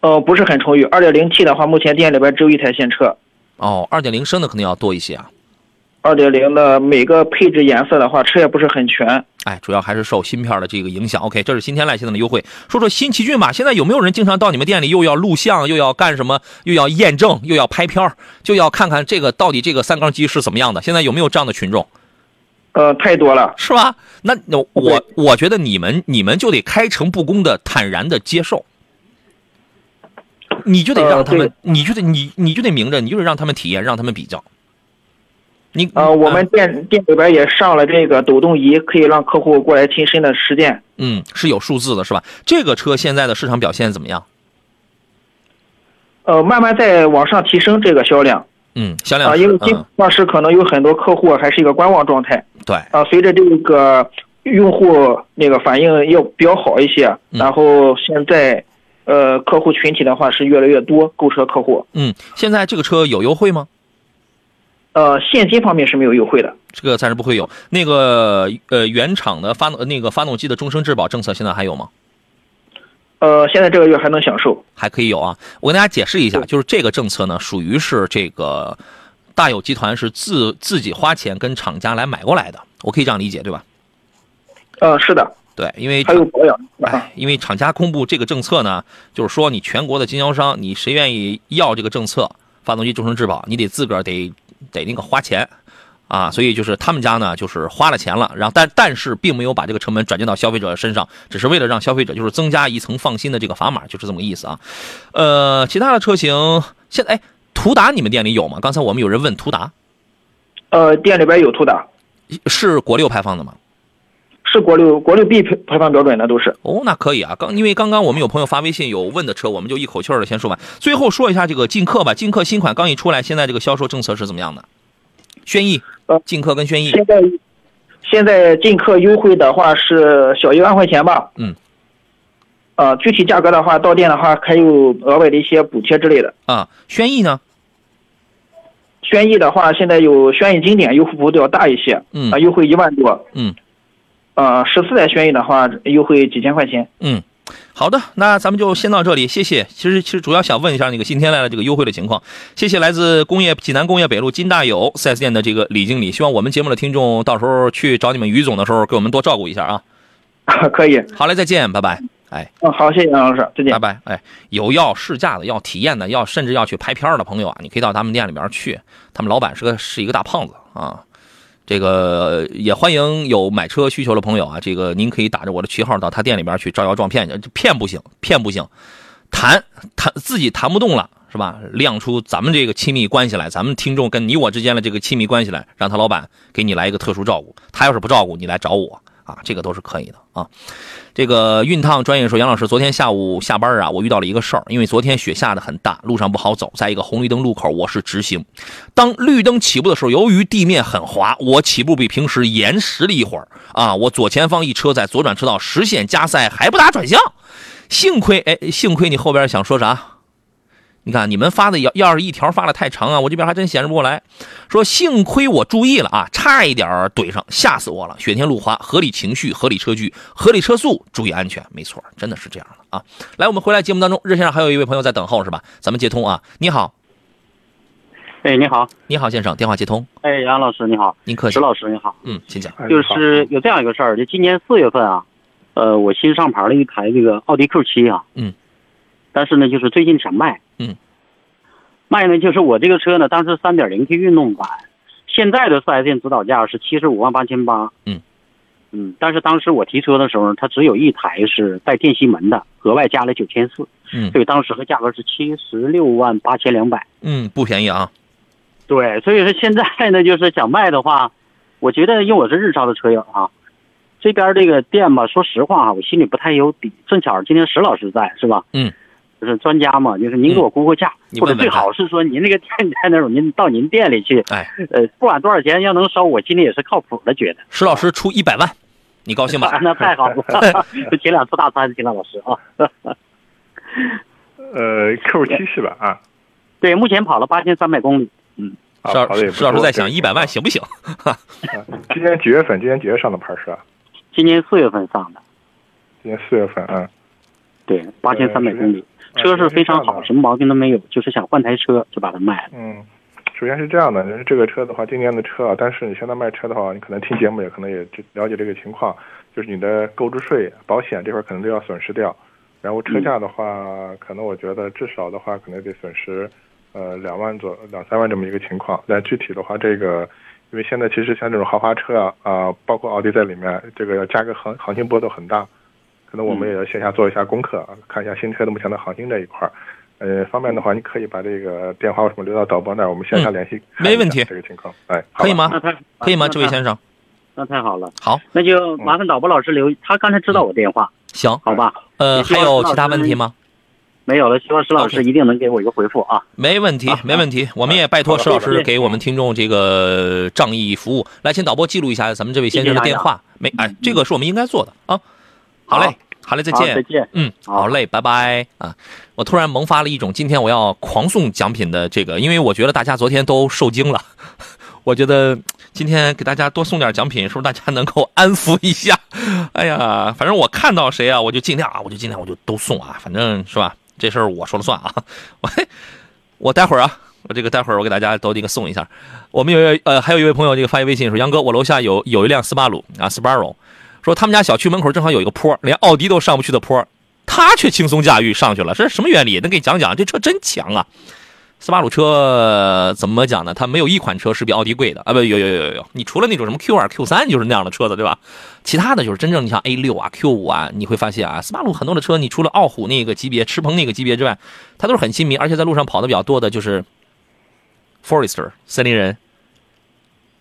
呃，不是很充裕。二点零 T 的话，目前店里边只有一台现车。哦，二点零升的可能要多一些啊。二点零的每个配置颜色的话，车也不是很全。哎，主要还是受芯片的这个影响。OK，这是新天籁现在的优惠。说说新奇骏吧，现在有没有人经常到你们店里又要录像，又要干什么，又要验证，又要拍片就要看看这个到底这个三缸机是怎么样的？现在有没有这样的群众？呃，太多了，是吧？那那我我觉得你们你们就得开诚布公的坦然的接受。你就得让他们，你就得你你就得明着，你就得让他们体验，让他们比较。你呃，我们店店里边也上了这个抖动仪，可以让客户过来亲身的实践。嗯，是有数字的，是吧？这个车现在的市场表现怎么样？呃，慢慢在往上提升这个销量。嗯，销量啊，因为今当时可能有很多客户还是一个观望状态。对啊，随着这个用户那个反应要比较好一些，然后现在。呃，客户群体的话是越来越多，购车客户。嗯，现在这个车有优惠吗？呃，现金方面是没有优惠的，这个暂时不会有。那个呃，原厂的发动那个发动机的终身质保政策现在还有吗？呃，现在这个月还能享受，还可以有啊。我跟大家解释一下，就是这个政策呢，属于是这个大有集团是自自己花钱跟厂家来买过来的，我可以这样理解对吧？呃，是的。对，因为还有保养，哎，因为厂家公布这个政策呢，就是说你全国的经销商，你谁愿意要这个政策，发动机终身质保，你得自个儿得得那个花钱，啊，所以就是他们家呢，就是花了钱了，然后但但是并没有把这个成本转嫁到消费者身上，只是为了让消费者就是增加一层放心的这个砝码，就是这么个意思啊。呃，其他的车型现在，哎，途达你们店里有吗？刚才我们有人问途达，呃，店里边有途达，是国六排放的吗？是国六国六 B 排排放标准的都是哦，那可以啊。刚因为刚刚我们有朋友发微信有问的车，我们就一口气儿的先说完。最后说一下这个劲客吧，劲客新款刚一出来，现在这个销售政策是怎么样的？轩逸，呃，劲客跟轩逸。现在现在劲客优惠的话是小一万块钱吧？嗯。呃，具体价格的话，到店的话还有额外的一些补贴之类的。啊，轩逸呢？轩逸的话，现在有轩逸经典优惠幅度要大一些，嗯，啊，优惠一万多，嗯。呃，十四代轩逸的话，优惠几千块钱。嗯，好的，那咱们就先到这里，谢谢。其实其实主要想问一下那个新天籁的这个优惠的情况。谢谢来自工业济南工业北路金大友 4S 店的这个李经理，希望我们节目的听众到时候去找你们于总的时候，给我们多照顾一下啊。可以，好嘞，再见，拜拜。哎，嗯，好，谢谢杨老师，再见，拜拜。哎，有要试驾的，要体验的，要甚至要去拍片的朋友啊，你可以到他们店里边去，他们老板是个是一个大胖子啊。这个也欢迎有买车需求的朋友啊，这个您可以打着我的旗号到他店里边去招摇撞骗去，骗不行，骗不行，谈谈自己谈不动了是吧？亮出咱们这个亲密关系来，咱们听众跟你我之间的这个亲密关系来，让他老板给你来一个特殊照顾，他要是不照顾你来找我。啊，这个都是可以的啊。这个熨烫专业说，杨老师，昨天下午下班啊，我遇到了一个事儿，因为昨天雪下的很大，路上不好走，在一个红绿灯路口，我是直行。当绿灯起步的时候，由于地面很滑，我起步比平时延时了一会儿啊。我左前方一车在左转车道实线加塞，还不打转向，幸亏哎，幸亏你后边想说啥？你看你们发的要要是一条发的太长啊，我这边还真显示不过来。说幸亏我注意了啊，差一点怼上，吓死我了。雪天路滑，合理情绪，合理车距，合理车速，注意安全，没错，真的是这样的啊。来，我们回来节目当中，热线上还有一位朋友在等候是吧？咱们接通啊，你好。哎，你好，你好，先生，电话接通。哎，杨老师你好，您客气。石老师你好，嗯，请讲。就是有这样一个事儿，就今年四月份啊，呃，我新上牌了一台这个奥迪 Q 七啊，嗯，但是呢，就是最近想卖，嗯，卖呢，就是我这个车呢，当时三点零 T 运动版，现在的四 S 店指导价是七十五万八千八，嗯，嗯，但是当时我提车的时候，它只有一台是带电吸门的，额外加了九千四，嗯，所以当时的价格是七十六万八千两百，嗯，不便宜啊。对，所以说现在呢，就是想卖的话，我觉得因为我是日超的车友啊，这边这个店吧，说实话啊，我心里不太有底。正巧今天石老师在，是吧？嗯，就是专家嘛，就是您给我估估价，或者最好是说您那个店在那种，您到您店里去，哎，呃，不管多少钱，要能收，我心里也是靠谱的，觉得。石老师出一百万，你高兴吧？那太好了，请两次大餐，请老师啊。呃，Q 七是吧？啊，对，目前跑了八千三百公里。嗯，石老石老师在想一百万行不行？今年几月份？今年几月上的牌是吧？今年四月份上的。今年四月份啊。对，八千三百公里，车是非常好，什么毛病都没有，就是想换台车就把它卖了。嗯，首先是这样的，这个车的话，今年的车啊，但是你现在卖车的话，你可能听节目也可能也了解这个情况，就是你的购置税、保险这块可能都要损失掉，然后车价的话，可能我觉得至少的话可能得损失。呃，两万左两三万这么一个情况，但具体的话，这个因为现在其实像这种豪华车啊啊，包括奥迪在里面，这个要价格行行情波动很大，可能我们也要线下做一下功课啊，看一下新车的目前的行情这一块儿。呃，方便的话，你可以把这个电话什么留到导播那儿，我们线下联系。没问题，这个情况，哎，可以吗？那太可以吗？这位先生，那太好了。好，那就麻烦导播老师留，他刚才知道我电话。行，好吧。呃，还有其他问题吗？没有了，希望石老师一定能给我一个回复啊！没问题，没问题，我们也拜托石老师给我们听众这个仗义服务。来，请导播记录一下咱们这位先生的电话。没，哎，这个是我们应该做的啊。好嘞，好嘞，再见，再见。嗯，好嘞，拜拜啊！我突然萌发了一种今天我要狂送奖品的这个，因为我觉得大家昨天都受惊了，我觉得今天给大家多送点奖品，是不是大家能够安抚一下？哎呀，反正我看到谁啊，我就尽量啊，我就尽量我就都送啊，反正是吧？这事儿我说了算啊！我 我待会儿啊，我这个待会儿我给大家都那个送一下。我们有呃还有一位朋友这个发一微信说：“杨哥，我楼下有有一辆斯巴鲁啊，斯巴鲁，说他们家小区门口正好有一个坡，连奥迪都上不去的坡，他却轻松驾驭上去了，这是什么原理？能给你讲讲？这车真强啊！斯巴鲁车怎么讲呢？它没有一款车是比奥迪贵的啊！不，有有有有有，你除了那种什么 Q 二、Q 三就是那样的车子，对吧？其他的就是真正你像 A 六啊、Q 五啊，你会发现啊，斯巴鲁很多的车，你除了傲虎那个级别、驰鹏那个级别之外，它都是很亲民，而且在路上跑的比较多的就是 Forester 森林人，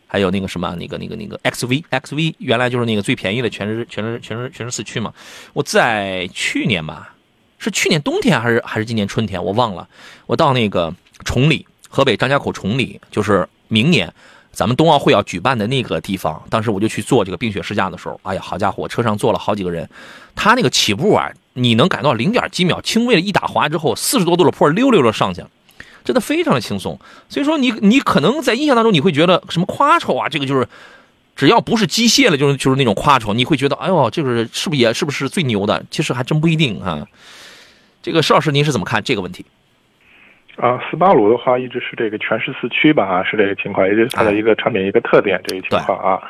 还有那个什么那个那个那个 XV，XV 原来就是那个最便宜的，全是全是全是全是四驱嘛。我在去年吧，是去年冬天还是还是今年春天，我忘了，我到那个。崇礼，河北张家口崇礼，就是明年咱们冬奥会要举办的那个地方。当时我就去做这个冰雪试驾的时候，哎呀，好家伙，车上坐了好几个人。他那个起步啊，你能感到零点几秒，轻微的一打滑之后，四十多度的坡溜溜的上去了，真的非常的轻松。所以说，你你可能在印象当中，你会觉得什么夸丑啊？这个就是只要不是机械的，就是就是那种夸丑，你会觉得哎呦，这个是不是也是不是最牛的？其实还真不一定啊。这个石老师，您是怎么看这个问题？啊，斯巴鲁的话一直是这个全时四驱吧，是这个情况，也就是它的一个产品一个特点，这个情况啊。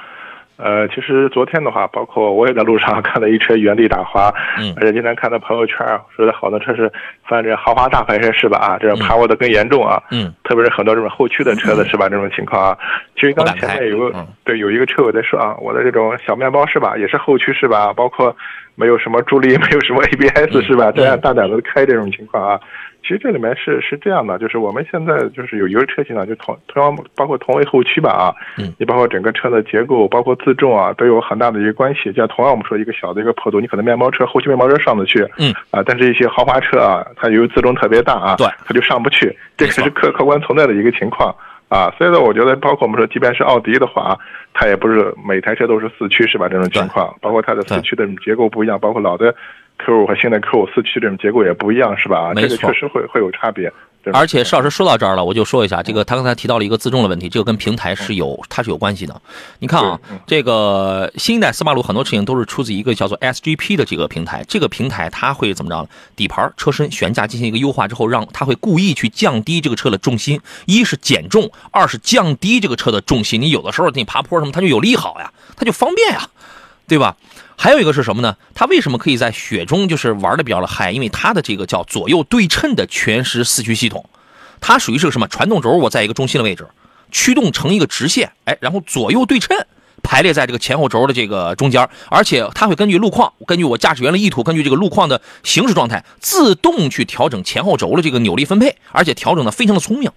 呃，其实昨天的话，包括我也在路上 看到一车原地打滑，嗯，而且今天看到朋友圈说的好多车是翻这豪华大牌车是吧？啊，这种趴窝的更严重啊，嗯，特别是很多这种后驱的车子是吧？这种情况啊，其实刚前面有个对有一个车友在说啊，我的这种小面包是吧，也是后驱是吧？包括没有什么助力，没有什么 ABS 是吧？这样大胆的开这种情况啊。其实这里面是是这样的，就是我们现在就是有一个车型啊，就同同样包括同为后驱吧啊，嗯，你包括整个车的结构，包括自重啊，都有很大的一个关系。像同样我们说一个小的一个坡度，你可能面包车后驱面包车上得去，嗯。啊，但是一些豪华车啊，它由于自重特别大啊，对，它就上不去，这个是客客观存在的一个情况啊。所以呢，我觉得包括我们说，即便是奥迪的话，它也不是每台车都是四驱是吧？这种情况，包括它的四驱的结构不一样，包括老的。Q 五和现在 Q 五四驱这种结构也不一样，是吧？没错，这个确实会会有差别。而且邵老师说到这儿了，我就说一下，这个他刚才提到了一个自重的问题，这个跟平台是有它是有关系的。你看啊，这个新一代斯巴鲁很多事情都是出自一个叫做 SGP 的这个平台，这个平台它会怎么着？底盘、车身、悬架进行一个优化之后，让它会故意去降低这个车的重心，一是减重，二是降低这个车的重心。你有的时候你爬坡什么，它就有利好呀，它就方便呀，对吧？还有一个是什么呢？它为什么可以在雪中就是玩的比较的嗨？因为它的这个叫左右对称的全时四驱系统，它属于是个什么？传动轴我在一个中心的位置，驱动成一个直线，哎，然后左右对称排列在这个前后轴的这个中间，而且它会根据路况，根据我驾驶员的意图，根据这个路况的行驶状态，自动去调整前后轴的这个扭力分配，而且调整的非常的聪明。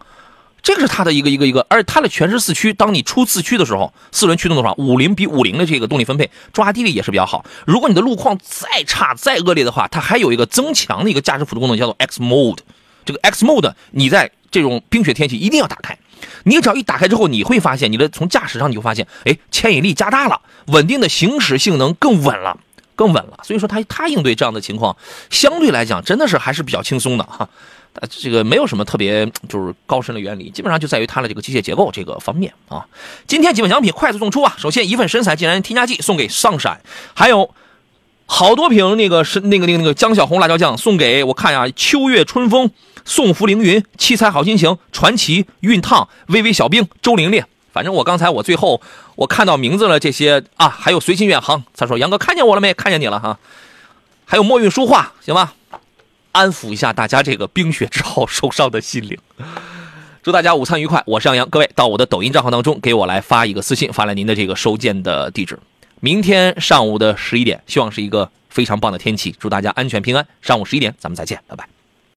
这个是它的一个一个一个，而且它的全时四驱，当你出四驱的时候，四轮驱动的话，五菱比五菱的这个动力分配抓地力也是比较好。如果你的路况再差再恶劣的话，它还有一个增强的一个驾驶辅助功能，叫做 X Mode。这个 X Mode 你在这种冰雪天气一定要打开。你只要一打开之后，你会发现你的从驾驶上你会发现，哎，牵引力加大了，稳定的行驶性能更稳了，更稳了。所以说它它应对这样的情况，相对来讲真的是还是比较轻松的哈。呃，这个没有什么特别就是高深的原理，基本上就在于它的这个机械结构这个方面啊。今天几份奖品快速送出啊！首先一份神采竟然添加剂送给上闪，还有好多瓶那个是那个那个那个江小红辣椒酱送给我看呀，秋月春风、送福凌云、七彩好心情、传奇、熨烫、微微小冰、周玲玲。反正我刚才我最后我看到名字了，这些啊，还有随心远航，他说杨哥看见我了没？看见你了哈。还有墨韵书画，行吧？安抚一下大家这个冰雪之后受伤的心灵，祝大家午餐愉快。我是杨洋，各位到我的抖音账号当中给我来发一个私信，发来您的这个收件的地址。明天上午的十一点，希望是一个非常棒的天气，祝大家安全平安。上午十一点，咱们再见，拜拜。